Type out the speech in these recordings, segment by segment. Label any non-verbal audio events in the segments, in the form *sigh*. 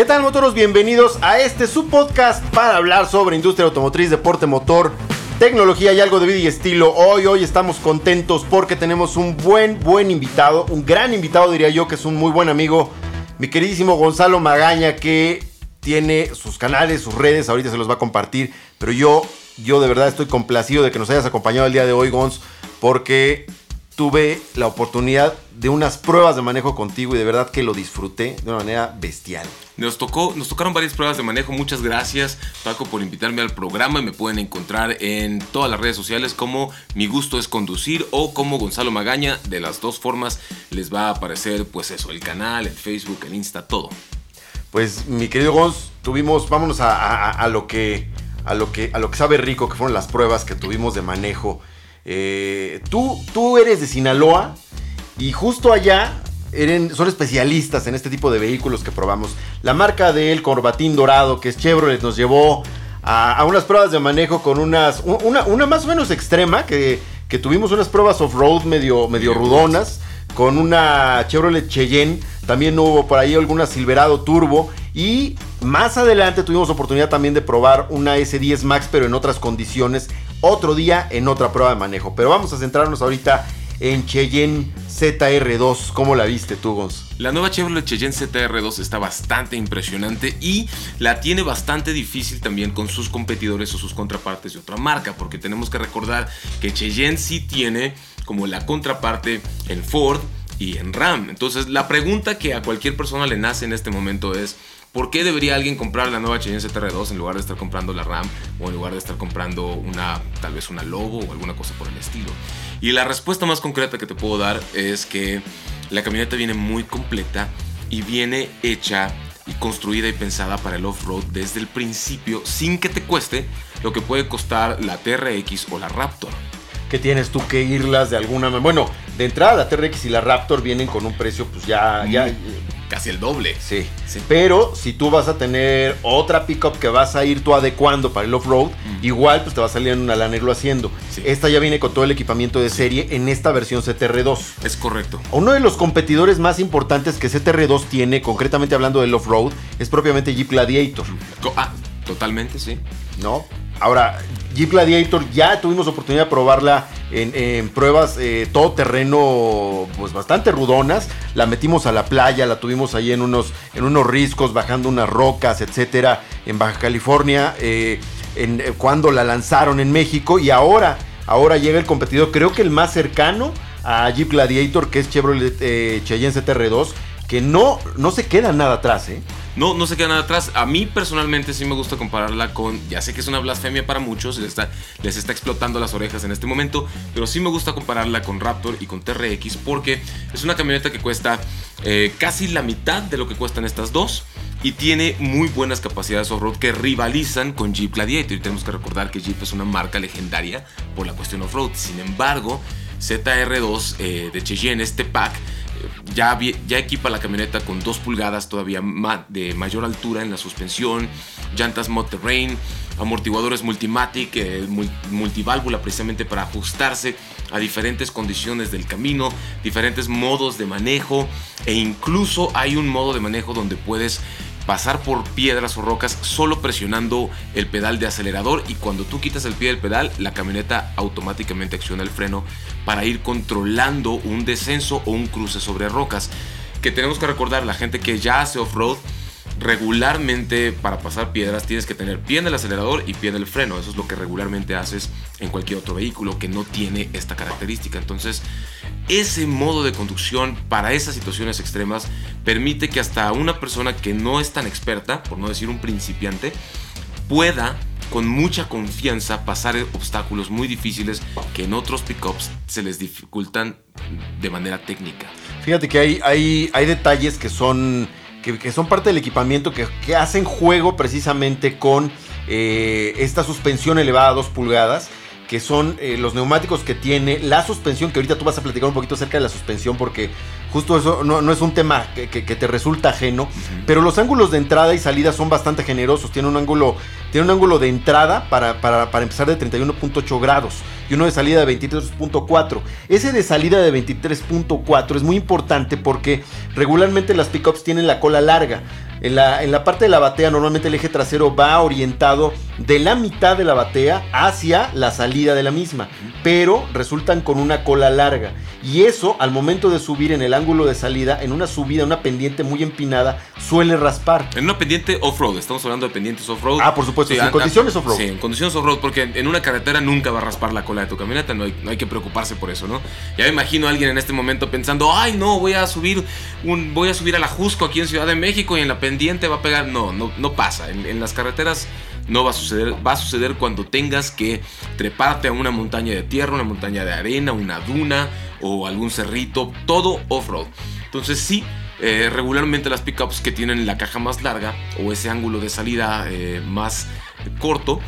¿Qué tal motoros? Bienvenidos a este subpodcast para hablar sobre industria automotriz, deporte motor, tecnología y algo de vida y estilo. Hoy, hoy estamos contentos porque tenemos un buen, buen invitado, un gran invitado diría yo, que es un muy buen amigo, mi queridísimo Gonzalo Magaña, que tiene sus canales, sus redes, ahorita se los va a compartir, pero yo, yo de verdad estoy complacido de que nos hayas acompañado el día de hoy, Gonz, porque tuve la oportunidad de unas pruebas de manejo contigo y de verdad que lo disfruté de una manera bestial. Nos, tocó, nos tocaron varias pruebas de manejo. Muchas gracias, Paco, por invitarme al programa. Me pueden encontrar en todas las redes sociales como Mi Gusto es Conducir o como Gonzalo Magaña. De las dos formas les va a aparecer, pues eso, el canal, el Facebook, el Insta, todo. Pues, mi querido Gonz, tuvimos, vámonos a, lo que, a, lo que, a lo que sabe rico, que fueron las pruebas que tuvimos de manejo. Eh, tú, tú eres de Sinaloa y justo allá son especialistas en este tipo de vehículos que probamos. La marca de el Corbatín Dorado, que es Chevrolet, nos llevó a, unas pruebas de manejo con unas. Una, una más o menos extrema, que, que tuvimos unas pruebas off-road medio, medio rudonas. Con una Chevrolet Cheyenne. También hubo por ahí alguna Silverado Turbo. Y más adelante tuvimos oportunidad también de probar una S10 Max, pero en otras condiciones. Otro día en otra prueba de manejo. Pero vamos a centrarnos ahorita en Cheyenne ZR2. ¿Cómo la viste tú, Gons? La nueva Chevrolet Cheyenne ZR2 está bastante impresionante y la tiene bastante difícil también con sus competidores o sus contrapartes de otra marca, porque tenemos que recordar que Cheyenne sí tiene como la contraparte en Ford y en Ram. Entonces, la pregunta que a cualquier persona le nace en este momento es ¿Por qué debería alguien comprar la nueva Cheyenne ZR2 en lugar de estar comprando la RAM o en lugar de estar comprando una tal vez una Lobo o alguna cosa por el estilo? Y la respuesta más concreta que te puedo dar es que la camioneta viene muy completa y viene hecha y construida y pensada para el off-road desde el principio sin que te cueste lo que puede costar la TRX o la Raptor. Que tienes tú que irlas de alguna manera. Bueno, de entrada la TRX y la Raptor vienen con un precio pues ya, ya casi el doble. Sí. Pero si tú vas a tener otra pickup que vas a ir tú adecuando para el off-road, igual pues te va a salir en una lana irlo haciendo. Esta ya viene con todo el equipamiento de serie en esta versión CTR2. Es correcto. Uno de los competidores más importantes que CTR2 tiene, concretamente hablando del off-road, es propiamente Jeep Gladiator. Ah, totalmente, sí. ¿No? Ahora, Jeep Gladiator ya tuvimos oportunidad de probarla en, pruebas eh, todo terreno pues bastante rudonas. La metimos a la playa, la tuvimos ahí en unos, en unos riscos, bajando unas rocas, etcétera, en Baja California, eh, eh, cuando la lanzaron en México. Y ahora, ahora llega el competidor, creo que el más cercano a Jeep Gladiator, que es Chevrolet Cheyenne CTR2, que no, no se queda nada atrás, ¿eh? No, no se queda nada atrás. A mí personalmente sí me gusta compararla con, ya sé que es una blasfemia para muchos, les está, les está explotando las orejas en este momento, pero sí me gusta compararla con Raptor y con TRX porque es una camioneta que cuesta eh, casi la mitad de lo que cuestan estas dos y tiene muy buenas capacidades off-road que rivalizan con Jeep Gladiator. Y tenemos que recordar que Jeep es una marca legendaria por la cuestión off-road. Sin embargo, ZR2 eh, de Cheyenne, este pack, ya, equipa la camioneta con 2 pulgadas todavía de mayor altura en la suspensión, llantas Terrain, amortiguadores Multimatic, eh, multiválvula precisamente para ajustarse a diferentes condiciones del camino, diferentes modos de manejo e incluso hay un modo de manejo donde puedes pasar por piedras o rocas solo presionando el pedal de acelerador y cuando tú quitas el pie del pedal la camioneta automáticamente acciona el freno para ir controlando un descenso o un cruce sobre rocas. Que tenemos que recordar, la gente que ya hace off-road regularmente para pasar piedras tienes que tener pie en el acelerador y pie en el freno. Eso es lo que regularmente haces en cualquier otro vehículo que no tiene esta característica. Entonces, ese modo de conducción para esas situaciones extremas permite que hasta una persona que no es tan experta, por no decir un principiante, pueda con mucha confianza pasar obstáculos muy difíciles que en otros pickups se les dificultan de manera técnica. Fíjate que hay, hay, hay detalles que son que, son parte del equipamiento que, hacen juego precisamente con eh, esta suspensión elevada a 2 pulgadas que son eh, los neumáticos que tiene, la suspensión, que ahorita tú vas a platicar un poquito acerca de la suspensión, porque justo eso no, es un tema que, te resulta ajeno, pero los ángulos de entrada y salida son bastante generosos, tiene un ángulo, tiene un ángulo de entrada para, para, para empezar de 31.8 grados y uno de salida de 23.4. Ese de salida de 23.4 es muy importante porque regularmente las pickups tienen la cola larga. En la, en la parte de la batea normalmente el eje trasero va orientado de la mitad de la batea hacia la salida de la misma, pero resultan con una cola larga. Y eso al momento de subir en el ángulo de salida, en una subida, una pendiente muy empinada, suele raspar. En una pendiente off-road, estamos hablando de pendientes off-road. Ah, por supuesto, en condiciones off-road. Sí, en condiciones off-road, porque en una carretera nunca va a raspar la cola de tu camioneta, no hay, no hay que preocuparse por eso, ¿no? Ya me imagino a alguien en este momento pensando, ay no, voy a subir un, voy a subir a la Jusco aquí en Ciudad de México y en la pendiente va a pegar. No, no, no pasa. En, las carreteras no va a suceder. Va a suceder cuando tengas que treparte a una montaña de tierra, una montaña de arena, una duna o algún cerrito, todo off-road. Entonces sí, eh, regularmente las pickups que tienen la caja más larga o ese ángulo de salida eh, más corto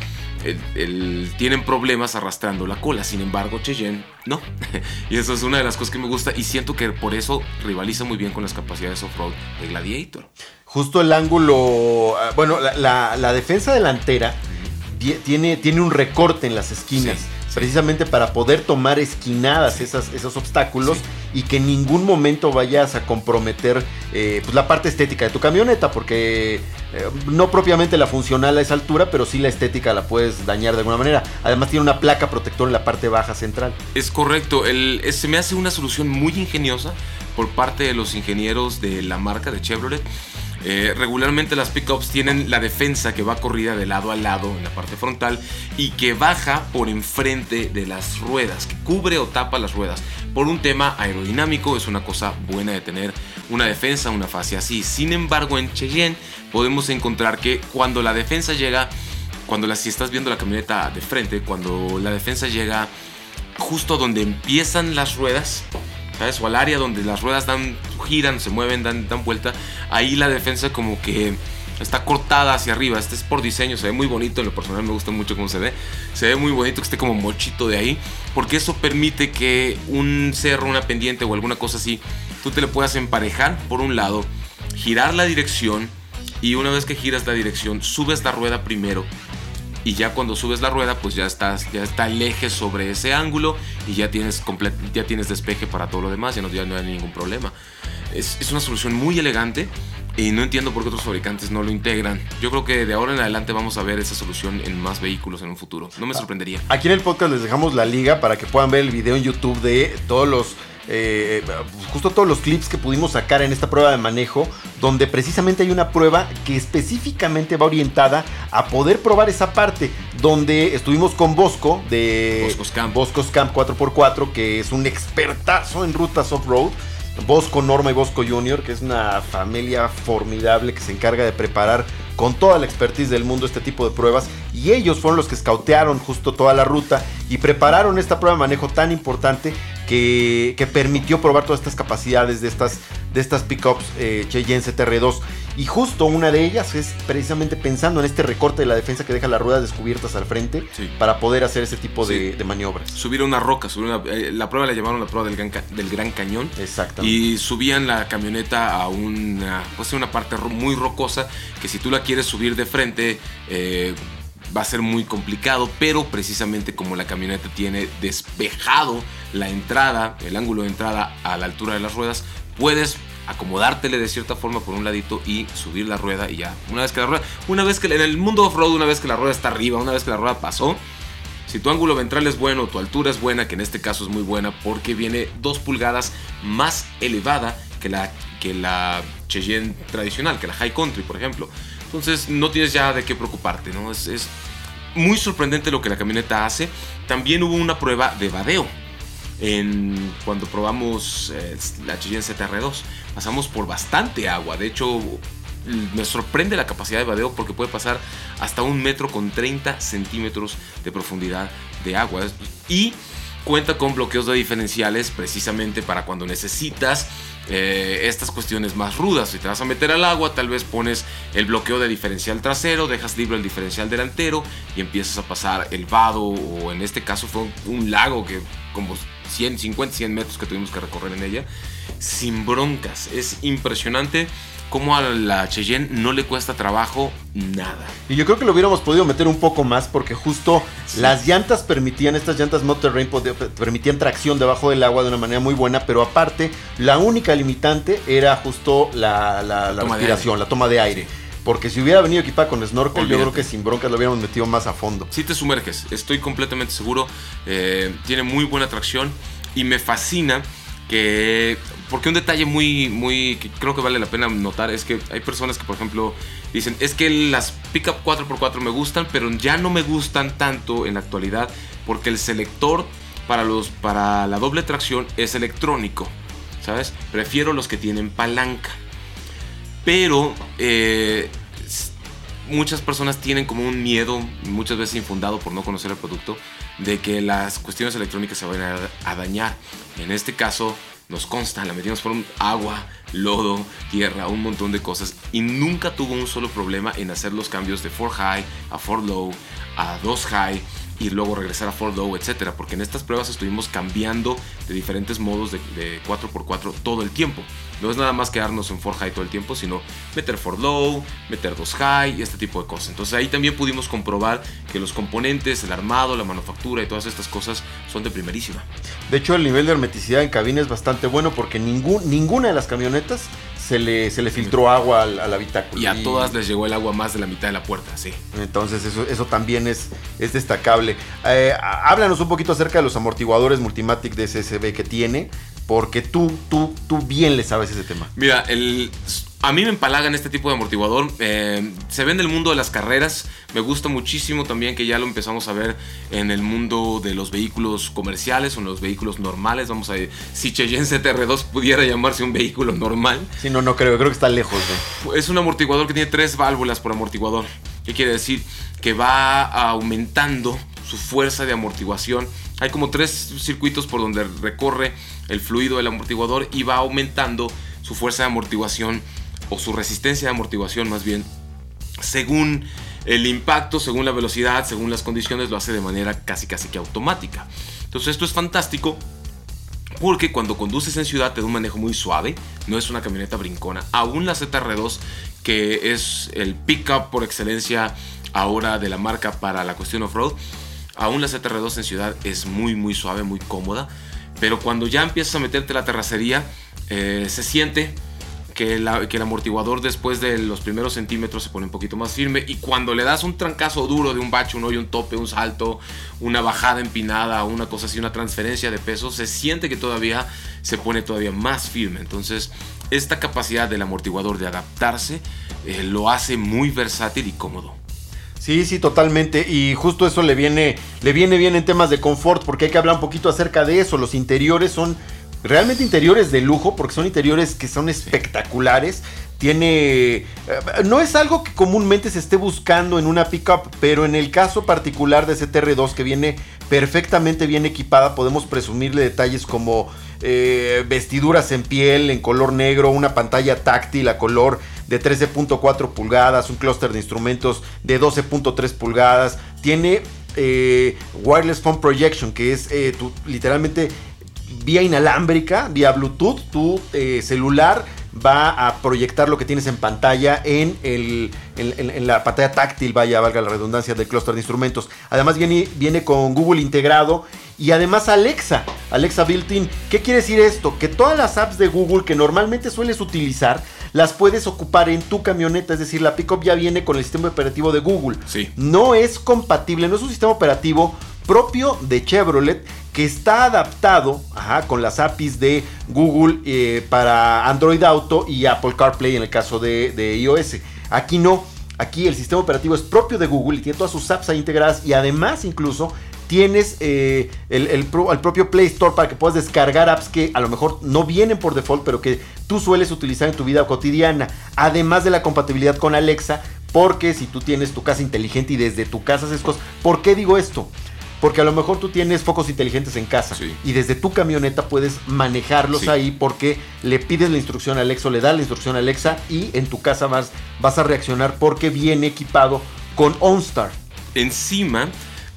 tienen problemas arrastrando la cola. Sin embargo, Cheyenne no. *laughs* y eso es una de las cosas que me gusta y siento que por eso rivaliza muy bien con las capacidades off-road de Gladiator. Justo el ángulo, ah, bueno, la, defensa delantera tiene, tiene un recorte en las esquinas precisamente para poder tomar esquinadas esos obstáculos y que en ningún momento vayas a comprometer eh, pues, la parte estética de tu camioneta, porque eh, no propiamente la funcional a esa altura, pero sí la estética la puedes dañar de alguna manera. Además tiene una placa protectora en la parte baja central. Es correcto, el, se me hace una solución muy ingeniosa por parte de los ingenieros de la marca de Chevrolet eh, regularmente las pickups tienen la defensa que va corrida de lado a lado en la parte frontal y que baja por enfrente de las ruedas, que cubre o tapa las ruedas. Por un tema aerodinámico es una cosa buena de tener una defensa, una fase así. Sin embargo, en Cheyenne podemos encontrar que cuando la defensa llega, cuando la, si estás viendo la camioneta de frente, cuando la defensa llega justo donde empiezan las ruedas, ¿sabes? O al área donde las ruedas dan, giran, se mueven, dan, dan vuelta. Ahí la defensa como que está cortada hacia arriba. Este es por diseño, se ve muy bonito. En lo personal me gusta mucho cómo se ve. Se ve muy bonito que esté como mochito de ahí. Porque eso permite que un cerro, una pendiente o alguna cosa así, tú te le puedas emparejar por un lado, girar la dirección. Y una vez que giras la dirección, subes la rueda primero y ya cuando subes la rueda pues ya estás ya está el eje sobre ese ángulo y ya tienes ya tienes despeje para todo lo demás ya no, ya no hay ningún problema es, es, una solución muy elegante y no entiendo por qué otros fabricantes no lo integran. Yo creo que de ahora en adelante vamos a ver esa solución en más vehículos en un futuro. No me sorprendería. Aquí en el podcast les dejamos la liga para que puedan ver el video en YouTube de todos los eh, justo todos los clips que pudimos sacar en esta prueba de manejo, donde precisamente hay una prueba que específicamente va orientada a poder probar esa parte, donde estuvimos con Bosco de Bosco's Camp, 4x4, que es un expertazo en rutas off-road. Bosco Norma y Bosco Junior, que es una familia formidable que se encarga de preparar con toda la expertise del mundo este tipo de pruebas. Y ellos fueron los que scoutearon justo toda la ruta y prepararon esta prueba de manejo tan importante que, permitió probar todas estas capacidades de estas, de estas pickups eh, Cheyenne CTR2. Y justo una de ellas es precisamente pensando en este recorte de la defensa que deja las ruedas descubiertas al frente para poder hacer ese tipo de, maniobras. Subir una roca, subir una, eh, la prueba la llamaron la prueba del Gran, del gran Cañón. Exacto. Y subían la camioneta a una, pues una parte muy rocosa que si tú la quieres subir de frente... Eh, va a ser muy complicado, pero precisamente como la camioneta tiene despejado la entrada, el ángulo de entrada a la altura de las ruedas, puedes acomodártele de cierta forma por un ladito y subir la rueda y ya. Una vez que la rueda, una vez que en el mundo off-road, una vez que la rueda está arriba, una vez que la rueda pasó, si tu ángulo ventral es bueno, tu altura es buena, que en este caso es muy buena porque viene dos pulgadas más elevada que la, que la Cheyenne tradicional, que la High Country, por ejemplo. Entonces no tienes ya de qué preocuparte, ¿no? Es, es muy sorprendente lo que la camioneta hace. También hubo una prueba de vadeo. En, cuando probamos eh, la Cheyenne ZR2, pasamos por bastante agua. De hecho, me sorprende la capacidad de vadeo porque puede pasar hasta un metro con 30 centímetros de profundidad de agua. Y cuenta con bloqueos de diferenciales precisamente para cuando necesitas eh, estas cuestiones más rudas. Si te vas a meter al agua, tal vez pones el bloqueo de diferencial trasero, dejas libre el diferencial delantero y empiezas a pasar el vado o en este caso fue un, lago que como 100, 50, 100 metros que tuvimos que recorrer en ella, sin broncas. Es impresionante cómo a la Cheyenne no le cuesta trabajo nada. Y yo creo que lo hubiéramos podido meter un poco más porque justo las llantas permitían, estas llantas no terrain permitían tracción debajo del agua de una manera muy buena, pero aparte la única limitante era justo la, la, respiración, la toma de aire. Porque si hubiera venido equipada con snorkel, yo creo que sin broncas lo hubiéramos metido más a fondo. Si te sumerges, estoy completamente seguro. Eh, tiene muy buena tracción y me fascina que porque un detalle muy, muy, que creo que vale la pena notar es que hay personas que, por ejemplo, dicen, es que las pickup 4x4 me gustan, pero ya no me gustan tanto en la actualidad porque el selector para, los, para la doble tracción es electrónico, ¿sabes? Prefiero los que tienen palanca. Pero eh, muchas personas tienen como un miedo, muchas veces infundado por no conocer el producto, de que las cuestiones electrónicas se vayan a dañar. En este caso, nos consta, la metimos por un agua, lodo, tierra, un montón de cosas y nunca tuvo un solo problema en hacer los cambios de 4 high a 4 low a 2 high y luego regresar a 4 low, etcétera, porque en estas pruebas estuvimos cambiando de diferentes modos de, 4x4 todo el tiempo. No es nada más quedarnos en 4 high todo el tiempo, sino meter 4 low, meter 2 high y este tipo de cosas. Entonces ahí también pudimos comprobar que los componentes, el armado, la manufactura y todas estas cosas son de primerísima. De hecho, el nivel de hermeticidad en cabina es bastante bueno porque ningún, ninguna de las camionetas se le, se le filtró agua al, habitáculo. Y a todas les llegó el agua más de la mitad de la puerta, sí. Entonces eso, eso también es, es destacable. Eh, háblanos un poquito acerca de los amortiguadores Multimatic de SSB que tiene, porque tú, tú, tú bien le sabes ese tema. Mira, el a mí me empalagan este tipo de amortiguador. Eh, se ve en el mundo de las carreras. Me gusta muchísimo también que ya lo empezamos a ver en el mundo de los vehículos comerciales o en los vehículos normales. Vamos a ver si Cheyenne CTR2 pudiera llamarse un vehículo normal. Sí, no, no creo. Creo que está lejos de. Es un amortiguador que tiene tres válvulas por amortiguador. ¿Qué quiere decir? Que va aumentando su fuerza de amortiguación. Hay como tres circuitos por donde recorre el fluido del amortiguador y va aumentando su fuerza de amortiguación o su resistencia de amortiguación más bien, según el impacto, según la velocidad, según las condiciones, lo hace de manera casi casi que automática. Entonces esto es fantástico porque cuando conduces en ciudad te da un manejo muy suave, no es una camioneta brincona. Aún la ZR2, que es el pickup por excelencia ahora de la marca para la cuestión off-road, aún la ZR2 en ciudad es muy muy suave, muy cómoda. Pero cuando ya empiezas a meterte la terracería, eh, se siente que, el amortiguador después de los primeros centímetros se pone un poquito más firme y cuando le das un trancazo duro de un bache, un hoyo, un tope, un salto, una bajada empinada, una cosa así, una transferencia de peso, se siente que todavía se pone todavía más firme. Entonces, esta capacidad del amortiguador de adaptarse eh, lo hace muy versátil y cómodo. Sí, sí, totalmente. Y justo eso le viene, le viene bien en temas de confort, porque hay que hablar un poquito acerca de eso. Los interiores son realmente interiores de lujo, porque son interiores que son espectaculares. Tiene. Eh, no es algo que comúnmente se esté buscando en una pickup, pero en el caso particular de CTR2, que viene perfectamente bien equipada, podemos presumirle detalles como eh, vestiduras en piel en color negro, una pantalla táctil a color de 13.4 pulgadas, un clúster de instrumentos de 12.3 pulgadas, tiene eh, wireless phone projection, que es literalmente vía inalámbrica, vía Bluetooth, tu eh, celular va a proyectar lo que tienes en pantalla en, el, en, la pantalla táctil, vaya, valga la redundancia del clúster de instrumentos. Además viene, viene con Google integrado y además Alexa, Alexa built-in. ¿Qué quiere decir esto? Que todas las apps de Google que normalmente sueles utilizar, las puedes ocupar en tu camioneta, es decir, la pickup ya viene con el sistema operativo de Google. Sí. No es compatible, no es un sistema operativo propio de Chevrolet que está adaptado con las APIs de Google eh, para Android Auto y Apple CarPlay en el caso de, iOS. Aquí no, aquí el sistema operativo es propio de Google y tiene todas sus apps ahí integradas y además incluso tienes eh, el, propio Play Store para que puedas descargar apps que a lo mejor no vienen por default, pero que tú sueles utilizar en tu vida cotidiana. Además de la compatibilidad con Alexa, porque si tú tienes tu casa inteligente y desde tu casa haces cosas, ¿por qué digo esto? Porque a lo mejor tú tienes focos inteligentes en casa y desde tu camioneta puedes manejarlos ahí porque le pides la instrucción a Alexa o le das la instrucción a Alexa y en tu casa vas, vas a reaccionar porque viene equipado con OnStar. Encima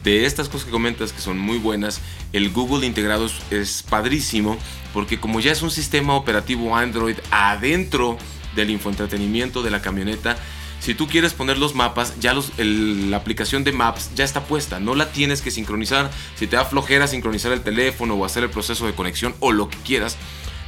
de estas cosas que comentas que son muy buenas, el Google integrado es, es padrísimo porque como ya es un sistema operativo Android adentro del infoentretenimiento de la camioneta, si tú quieres poner los mapas, ya los, la aplicación de Maps ya está puesta. No la tienes que sincronizar. Si te da flojera sincronizar el teléfono o hacer el proceso de conexión o lo que quieras.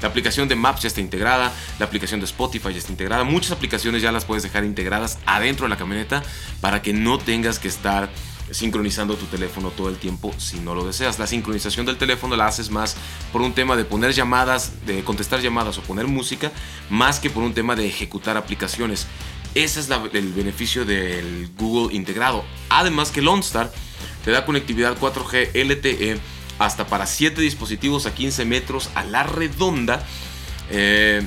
La aplicación de Maps ya está integrada, la aplicación de Spotify ya está integrada, muchas aplicaciones ya las puedes dejar integradas adentro de la camioneta para que no tengas que estar sincronizando tu teléfono todo el tiempo si no lo deseas. La sincronización del teléfono la haces más por un tema de poner llamadas, de contestar llamadas o poner música, más que por un tema de ejecutar aplicaciones. Ese es el beneficio del Google integrado. Además que el OnStar te da conectividad 4G LTE hasta para 7 dispositivos a 15 metros a la redonda. Eh,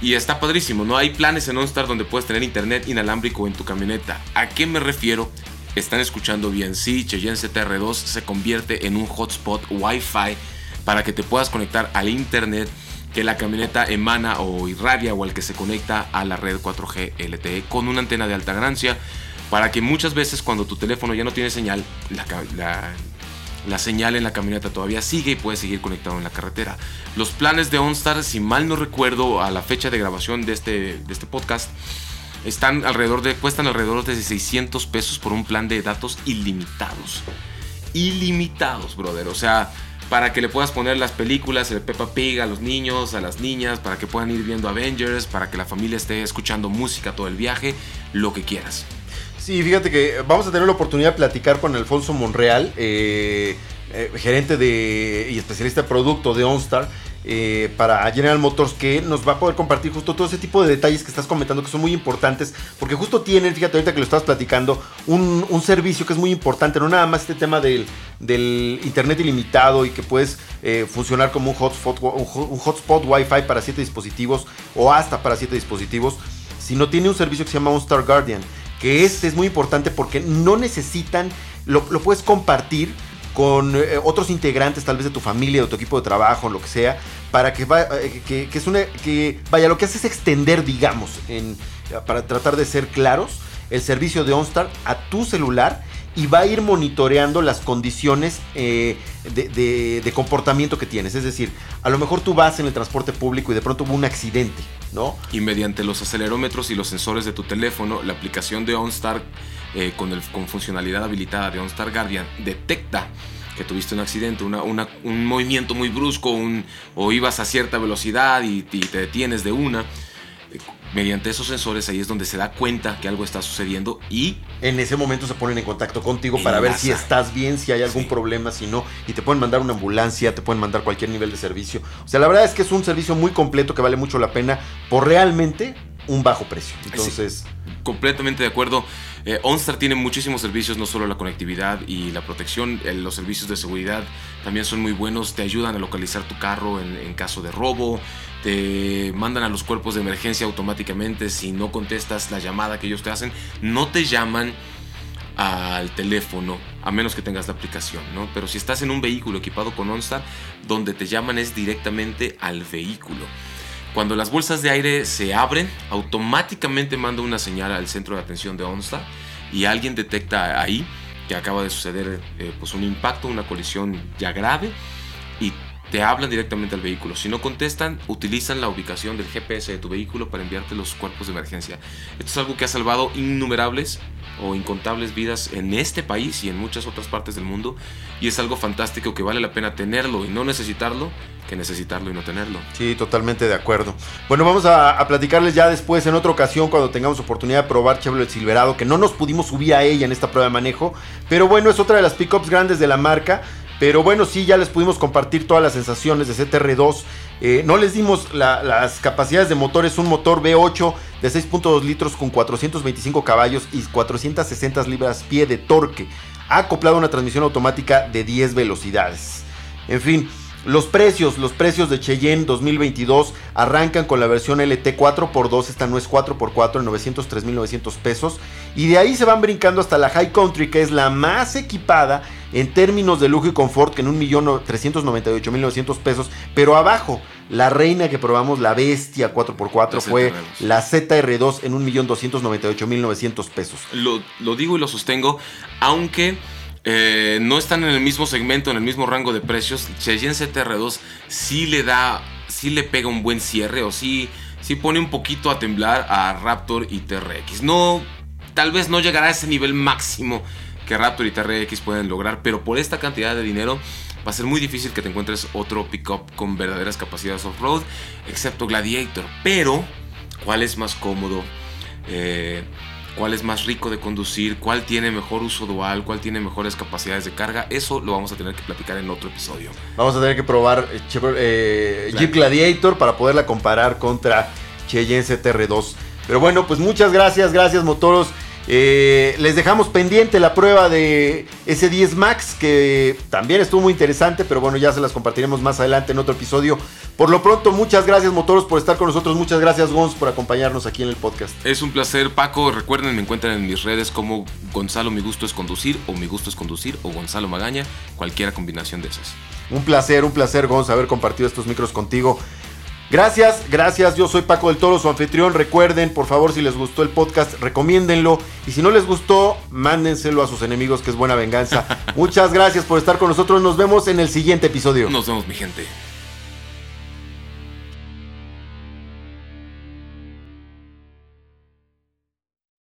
y está padrísimo, ¿no? Hay planes en OnStar donde puedes tener internet inalámbrico en tu camioneta. ¿A qué me refiero? Están escuchando bien. Sí, Cheyenne ZR2 se convierte en un hotspot Wi-Fi para que te puedas conectar al internet que la camioneta emana o irradia o al que se conecta a la red 4G LTE con una antena de alta ganancia para que muchas veces cuando tu teléfono ya no tiene señal, la, señal en la camioneta todavía sigue y puedes seguir conectado en la carretera. Los planes de OnStar, si mal no recuerdo a la fecha de grabación de este, de este podcast, están alrededor de, cuestan alrededor de 600 pesos por un plan de datos ilimitados. Ilimitados, brother. O sea, para que le puedas poner las películas, el Peppa Pig a los niños, a las niñas, para que puedan ir viendo Avengers, para que la familia esté escuchando música todo el viaje, lo que quieras. Sí, fíjate que vamos a tener la oportunidad de platicar con Alfonso Monreal, eh, eh, gerente de, y especialista de producto de OnStar eh, para General Motors que nos va a poder compartir justo todo ese tipo de detalles que estás comentando que son muy importantes porque justo tienen, fíjate ahorita que lo estabas platicando, un, servicio que es muy importante, no nada más este tema del, internet ilimitado y que puedes eh, funcionar como un hotspot, un, hotspot Wi-Fi para siete dispositivos o hasta para siete dispositivos, sino tiene un servicio que se llama OnStar Guardian, que es muy importante porque no necesitan, lo, lo puedes compartir con eh, otros integrantes tal vez de tu familia, de tu equipo de trabajo, lo que sea, para que, va, eh, que, es una, que vaya, lo que hace es extender, digamos, en, para tratar de ser claros, el servicio de OnStar a tu celular y va a ir monitoreando las condiciones eh, de, comportamiento que tienes. Es decir, a lo mejor tú vas en el transporte público y de pronto hubo un accidente, ¿no? Y mediante los acelerómetros y los sensores de tu teléfono, la aplicación de OnStar eh, con, el, con funcionalidad habilitada de OnStar Guardian detecta que tuviste un accidente, un movimiento muy brusco, un, o ibas a cierta velocidad y, y te detienes de una mediante esos sensores ahí es donde se da cuenta que algo está sucediendo y en ese momento se ponen en contacto contigo para ver si estás bien, si hay algún problema, si no, y te pueden mandar una ambulancia, te pueden mandar cualquier nivel de servicio. O sea, la verdad es que es un servicio muy completo que vale mucho la pena por realmente un bajo precio. Entonces, completamente de acuerdo. Eh, OnStar tiene muchísimos servicios, no solo la conectividad y la protección, eh, los servicios de seguridad también son muy buenos, te ayudan a localizar tu carro en, caso de robo, te mandan a los cuerpos de emergencia automáticamente si no contestas la llamada que ellos te hacen, no te llaman al teléfono, a menos que tengas la aplicación, ¿no? Pero si estás en un vehículo equipado con OnStar, donde te llaman es directamente al vehículo. Cuando las bolsas de aire se abren, automáticamente manda una señal al centro de atención de OnStar y alguien detecta ahí que acaba de suceder eh, pues un impacto, una colisión ya grave te hablan directamente al vehículo. Si no contestan, utilizan la ubicación del GPS de tu vehículo para enviarte los cuerpos de emergencia. Esto es algo que ha salvado innumerables o incontables vidas en este país y en muchas otras partes del mundo. Y es algo fantástico que vale la pena tenerlo y no necesitarlo que necesitarlo y no tenerlo. Sí, totalmente de acuerdo. Bueno, vamos a, platicarles ya después en otra ocasión cuando tengamos oportunidad de probar Chevrolet Silverado, que no nos pudimos subir a ella en esta prueba de manejo. Pero bueno, es otra de las pickups grandes de la marca. Pero bueno, sí, ya les pudimos compartir todas las sensaciones de CTR2. Eh, no les dimos las capacidades de motor. Es un motor V8 de 6.2 litros con 425 caballos y 460 libras pie de torque. Ha acoplado una transmisión automática de 10 velocidades. En fin, los precios, los precios de Cheyenne 2022 arrancan con la versión LT 4x2, esta no es 4x4 en 903.900 pesos. Y de ahí se van brincando hasta la High Country, que es la más equipada en términos de lujo y confort, que en 1.398.900 pesos. Pero abajo, la reina que probamos, la bestia 4x4, fue la ZR2 en 1.298.900 pesos. Lo, lo digo y lo sostengo, aunque Eh, no están en el mismo segmento, en el mismo rango de precios. Cheyenne CTR2 sí le da, sí le pega un buen cierre o sí, sí pone un poquito a temblar a Raptor y TRX. No, tal vez no llegará a ese nivel máximo que Raptor y TRX pueden lograr, pero por esta cantidad de dinero va a ser muy difícil que te encuentres otro pickup con verdaderas capacidades off-road, excepto Gladiator. Pero, ¿cuál es más cómodo? Eh, cuál es más rico de conducir, cuál tiene mejor uso dual, cuál tiene mejores capacidades de carga. Eso lo vamos a tener que platicar en otro episodio. Vamos a tener que probar eh, eh, Jeep Gladiator para poderla comparar contra Cheyenne CTR2. Pero bueno, pues muchas gracias, gracias motoros. Eh, les dejamos pendiente la prueba de S10 Max, que también estuvo muy interesante, pero bueno, ya se las compartiremos más adelante en otro episodio. Por lo pronto, muchas gracias Motoros por estar con nosotros, muchas gracias Gonz por acompañarnos aquí en el podcast. Es un placer, Paco. Recuerden, me encuentran en mis redes como Gonzalo Mi Gusto es Conducir, o Mi Gusto es Conducir, o Gonzalo Magaña, cualquiera combinación de esas. Un placer, un placer Gonz haber compartido estos micros contigo. Gracias, gracias. Yo soy Paco del Toro, su anfitrión. Recuerden, por favor, si les gustó el podcast, recomiéndenlo. Y si no les gustó, mándenselo a sus enemigos, que es buena venganza. *laughs* Muchas gracias por estar con nosotros. Nos vemos en el siguiente episodio. Nos vemos, mi gente.